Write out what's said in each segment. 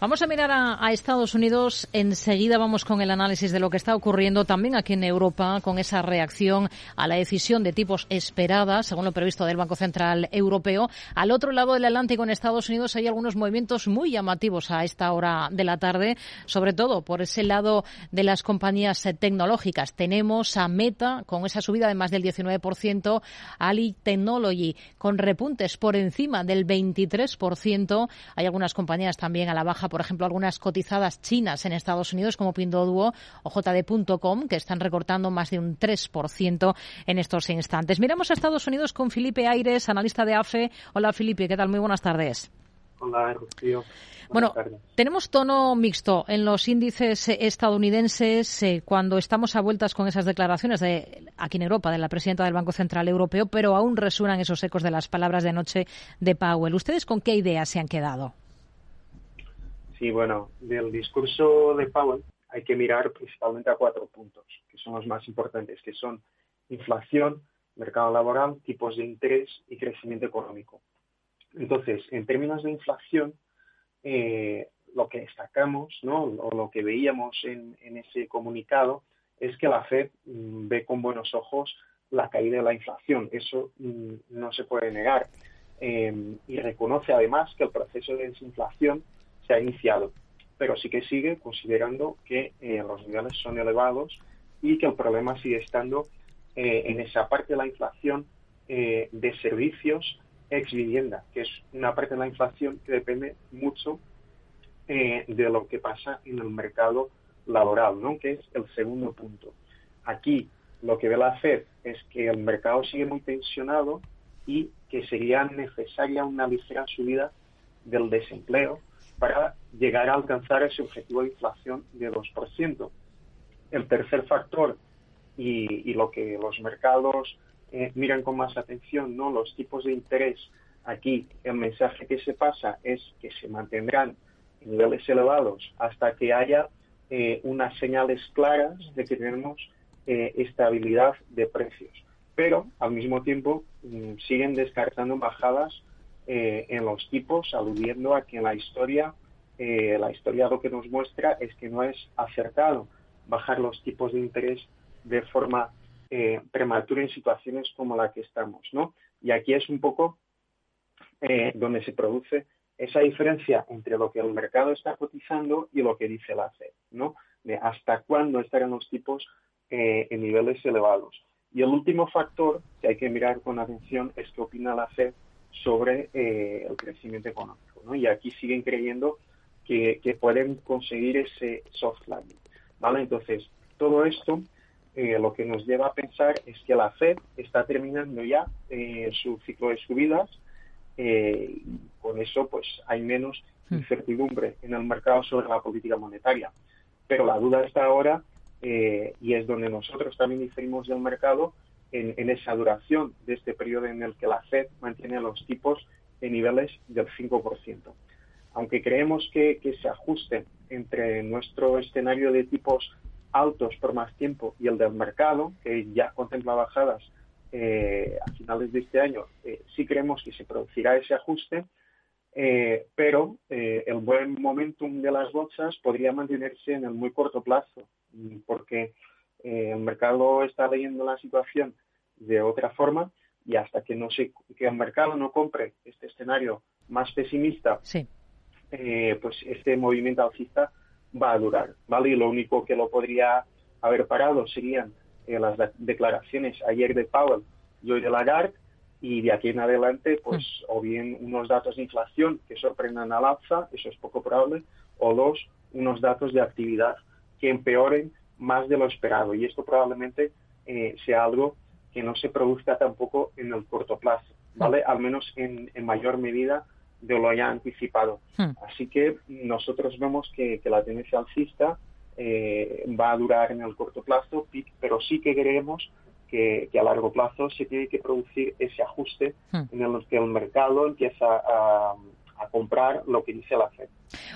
Vamos a mirar a, Estados Unidos. Enseguida vamos con el análisis de lo que está ocurriendo también aquí en Europa con esa reacción a la decisión de tipos esperada, según lo previsto del Banco Central Europeo. Al otro lado del Atlántico, en Estados Unidos, hay algunos movimientos muy llamativos a esta hora de la tarde, sobre todo por ese lado de las compañías tecnológicas. Tenemos a Meta con esa subida de más del 19%, Ali Technology con repuntes por encima del 23%. Hay algunas compañías también a la baja por ejemplo, algunas cotizadas chinas en Estados Unidos como Pinduoduo o JD.com, que están recortando más de un 3% en estos instantes. Miramos a Estados Unidos con Felipe Aires, analista de AFE. Hola, Felipe, ¿qué tal? Muy buenas tardes. Hola, Rocío. Bueno, tenemos tono mixto en los índices estadounidenses eh, cuando estamos a vueltas con esas declaraciones de aquí en Europa de la presidenta del Banco Central Europeo, pero aún resuenan esos ecos de las palabras de anoche de Powell. ¿Ustedes con qué ideas se han quedado? Sí, bueno, del discurso de Powell hay que mirar principalmente a cuatro puntos, que son los más importantes, que son inflación, mercado laboral, tipos de interés y crecimiento económico. Entonces, en términos de inflación, eh, lo que destacamos, ¿no? o lo que veíamos en, ese comunicado, es que la Fed mm, ve con buenos ojos la caída de la inflación. Eso mm, no se puede negar. Eh, y reconoce además que el proceso de desinflación se ha iniciado, pero sí que sigue considerando que eh, los niveles son elevados y que el problema sigue estando eh, en esa parte de la inflación eh, de servicios ex vivienda, que es una parte de la inflación que depende mucho de lo que pasa en el mercado laboral, ¿no? que es el segundo punto. Aquí lo que ve la FED es que el mercado sigue muy tensionado y que sería necesaria una ligera subida del desempleo para llegar a alcanzar ese objetivo de inflación de 2%. El tercer factor, y, lo que los mercados eh, miran con más atención, ¿no? los tipos de interés, aquí el mensaje que se pasa es que se mantendrán en niveles elevados hasta que haya eh, unas señales claras de que tenemos eh, estabilidad de precios. Pero al mismo tiempo mm, siguen descartando bajadas eh, en los tipos, aludiendo a que en la historia, eh, la historia lo que nos muestra es que no es acertado bajar los tipos de interés de forma eh, prematura en situaciones como la que estamos, ¿no? Y aquí es un poco donde se produce esa diferencia entre lo que el mercado está cotizando y lo que dice la FED, ¿no? De hasta cuándo estarán los tipos en niveles elevados. Y el último factor que hay que mirar con atención es qué opina la FED sobre eh, el crecimiento económico. ¿no? Y aquí siguen creyendo que, pueden conseguir ese soft landing. ¿vale? Entonces, todo esto eh, lo que nos lleva a pensar es que la Fed está terminando ya eh, su ciclo de subidas y con eso pues hay menos incertidumbre en el mercado sobre la política monetaria. Pero la duda está ahora y es donde nosotros también diferimos del mercado en, esa duración de este periodo en el que la Fed mantiene los tipos en niveles del 5%. Aunque creemos que, se ajuste entre nuestro escenario de tipos altos por más tiempo y el del mercado, que ya contempla bajadas eh, a finales de este año, eh, sí creemos que se producirá ese ajuste, eh, pero el buen momentum de las bolsas podría mantenerse en el muy corto plazo, porque eh, el mercado está leyendo la situación de otra forma y hasta que no se, que el mercado no compre este escenario más pesimista, eh, pues este movimiento alcista va a durar, ¿vale? Y lo único que lo podría haber parado serían eh, las declaraciones ayer de Powell y hoy de Lagarde y de aquí en adelante, pues hmm. o bien unos datos de inflación que sorprendan al alza, eso es poco probable, o dos, unos datos de actividad que empeoren más de lo esperado y esto probablemente eh, sea algo que no se produzca tampoco en el corto plazo, ¿vale? Hmm. Al menos en, mayor medida de lo ya anticipado. Hmm. Así que nosotros vemos que, la tendencia alcista eh, va a durar en el corto plazo, pero sí que creemos que, a largo plazo se tiene que producir ese ajuste hmm. en el que el mercado empieza a, comprar lo que dice la FED.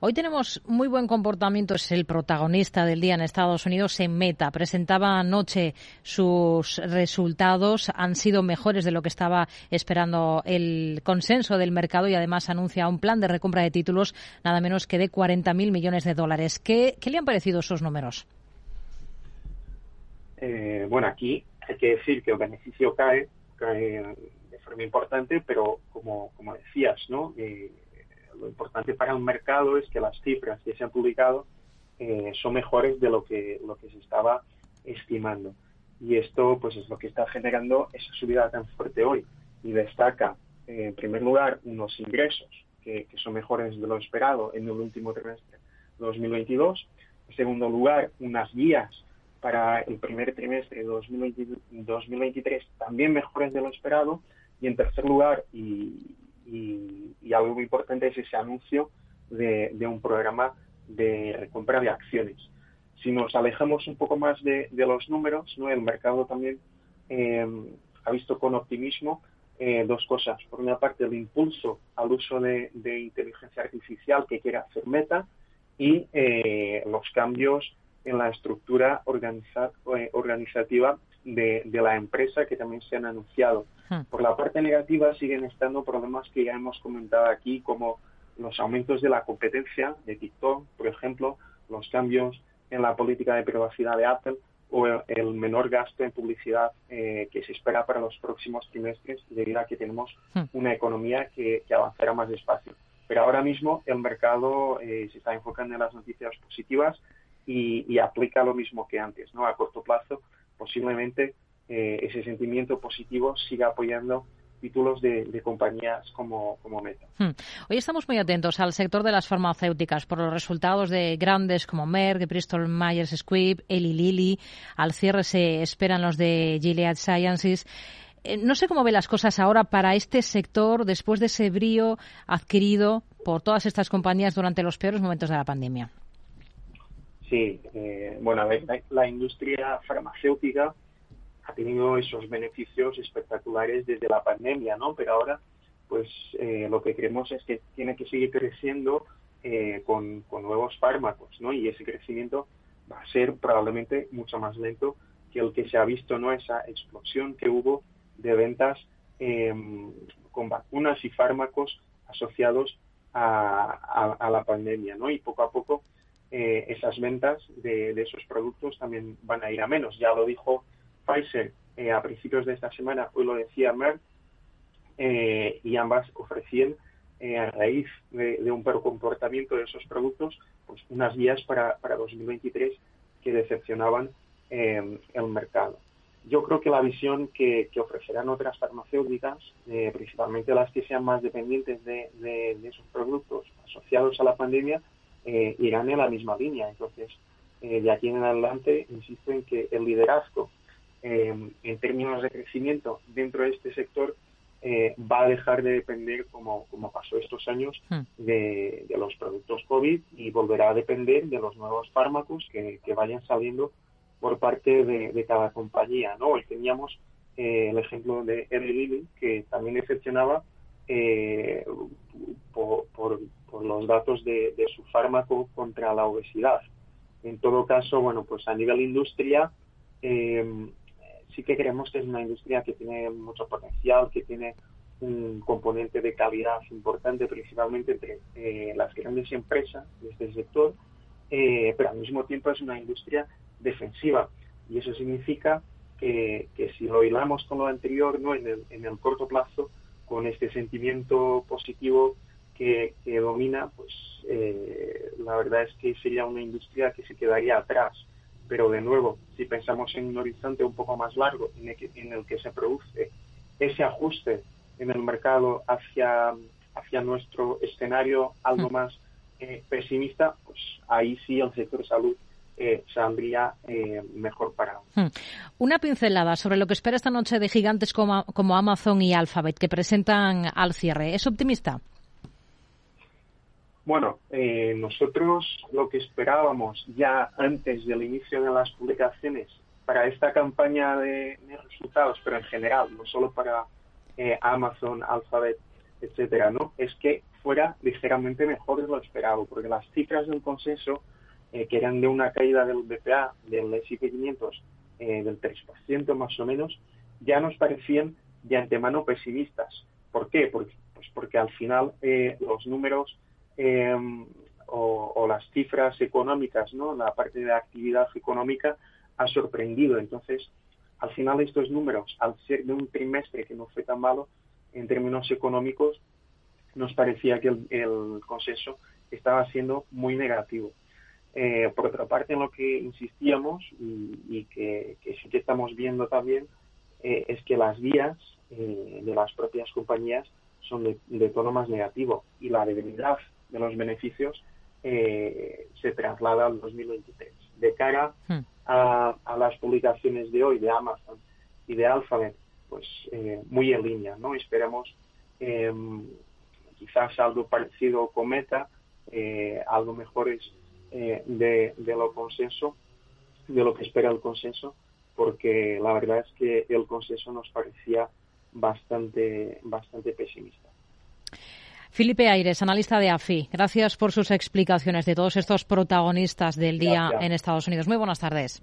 Hoy tenemos muy buen comportamiento, es el protagonista del día en Estados Unidos en Meta. Presentaba anoche sus resultados, han sido mejores de lo que estaba esperando el consenso del mercado y además anuncia un plan de recompra de títulos nada menos que de 40.000 millones de dólares. ¿Qué, le han parecido esos números? Eh, bueno, aquí hay que decir que el beneficio cae, cae de forma importante, pero como, como decías, ¿no? Eh, lo importante para un mercado es que las cifras que se han publicado eh, son mejores de lo que, lo que se estaba estimando. Y esto pues es lo que está generando esa subida tan fuerte hoy. Y destaca, en primer lugar, unos ingresos que, son mejores de lo esperado en el último trimestre de 2022. En segundo lugar, unas guías para el primer trimestre de 2023 también mejores de lo esperado. Y en tercer lugar, y, y, algo muy importante es ese anuncio de, un programa de recompra de acciones. Si nos alejamos un poco más de, los números, ¿no? el mercado también eh, ha visto con optimismo eh, dos cosas. Por una parte, el impulso al uso de, inteligencia artificial que quiere hacer Meta y eh, los cambios en la estructura organizativa de, la empresa que también se han anunciado. Por la parte negativa siguen estando problemas que ya hemos comentado aquí, como los aumentos de la competencia de TikTok, por ejemplo, los cambios en la política de privacidad de Apple o el, menor gasto en publicidad eh, que se espera para los próximos trimestres debido a que tenemos una economía que, avanzará más despacio. Pero ahora mismo el mercado eh, se está enfocando en las noticias positivas y, y, aplica lo mismo que antes, ¿no? A corto plazo posiblemente eh, ese sentimiento positivo siga apoyando títulos de, compañías como, Meta. Hmm. Hoy estamos muy atentos al sector de las farmacéuticas por los resultados de grandes como Merck, Bristol Myers Squibb, Eli Lilly. Al cierre se esperan los de Gilead Sciences. Eh, no sé cómo ve las cosas ahora para este sector después de ese brío adquirido por todas estas compañías durante los peores momentos de la pandemia. Sí, eh, bueno, la, industria farmacéutica ha tenido esos beneficios espectaculares desde la pandemia, ¿no? Pero ahora, pues eh, lo que creemos es que tiene que seguir creciendo eh, con, nuevos fármacos, ¿no? Y ese crecimiento va a ser probablemente mucho más lento que el que se ha visto, ¿no? Esa explosión que hubo de ventas em, con vacunas y fármacos asociados a, a, la pandemia, ¿no? Y poco a poco eh, esas ventas de, esos productos también van a ir a menos. Ya lo dijo Pfizer eh, a principios de esta semana, hoy lo decía Merck, eh, y ambas ofrecían a raíz de, un peor comportamiento de esos productos, pues unas guías para, para 2023 que decepcionaban el mercado. Yo creo que la visión que, ofrecerán otras farmacéuticas, principalmente las que sean más dependientes de, de esos productos asociados a la pandemia, eh, irán en la misma línea. Entonces, eh, de aquí en adelante, insisto en que el liderazgo eh, en términos de crecimiento dentro de este sector va a dejar de depender, como, como pasó estos años, hmm. de, los productos COVID y volverá a depender de los nuevos fármacos que, vayan saliendo por parte de, cada compañía. ¿no? Hoy teníamos el ejemplo de Eli Lilly, que también decepcionaba por, por los datos de, su fármaco contra la obesidad. En todo caso, bueno, pues a nivel industria, eh, sí que creemos que es una industria que tiene mucho potencial, que tiene un componente de calidad importante, principalmente entre eh, las grandes empresas de este sector, eh, pero al mismo tiempo es una industria defensiva. Y eso significa que, si lo hilamos con lo anterior, ¿no? en, el, en el corto plazo, con este sentimiento positivo que, domina, pues eh, la verdad es que sería una industria que se quedaría atrás. Pero de nuevo, si pensamos en un horizonte un poco más largo en el que, se produce ese ajuste en el mercado hacia, hacia nuestro escenario algo mm. más eh, pesimista, pues ahí sí el sector salud eh, saldría eh, mejor parado. Mm. Una pincelada sobre lo que espera esta noche de gigantes como, como Amazon y Alphabet que presentan al cierre. ¿Es optimista? Bueno, eh, nosotros lo que esperábamos ya antes del inicio de las publicaciones para esta campaña de, resultados, pero en general, no solo para eh, Amazon, Alphabet, etcétera, ¿no? Es que fuera ligeramente mejor de lo esperado, porque las cifras del consenso, eh, que eran de una caída del BPA del S&P 500 eh, del 3% más o menos, ya nos parecían de antemano pesimistas. ¿Por qué? Porque, pues porque al final eh, los números em, o, las cifras económicas, ¿no? la parte de actividad económica ha sorprendido. Entonces, al final estos números, al ser de un trimestre que no fue tan malo en términos económicos, nos parecía que el, consenso estaba siendo muy negativo. Eh, por otra parte, en lo que insistíamos y, que, sí que estamos viendo también eh, es que las vías eh, de las propias compañías son de, tono más negativo y la debilidad de los beneficios se traslada al 2023. De cara hmm. a, a, las publicaciones de hoy de Amazon y de Alphabet, pues muy en línea, ¿no? Esperamos quizás algo parecido con Meta, eh, algo mejores eh, de, de lo consenso, de lo que espera el consenso, porque la verdad es que el consenso nos parecía bastante, bastante pesimista. Felipe Aires, analista de AFI, gracias por sus explicaciones de todos estos protagonistas del día en Estados Unidos. Muy buenas tardes.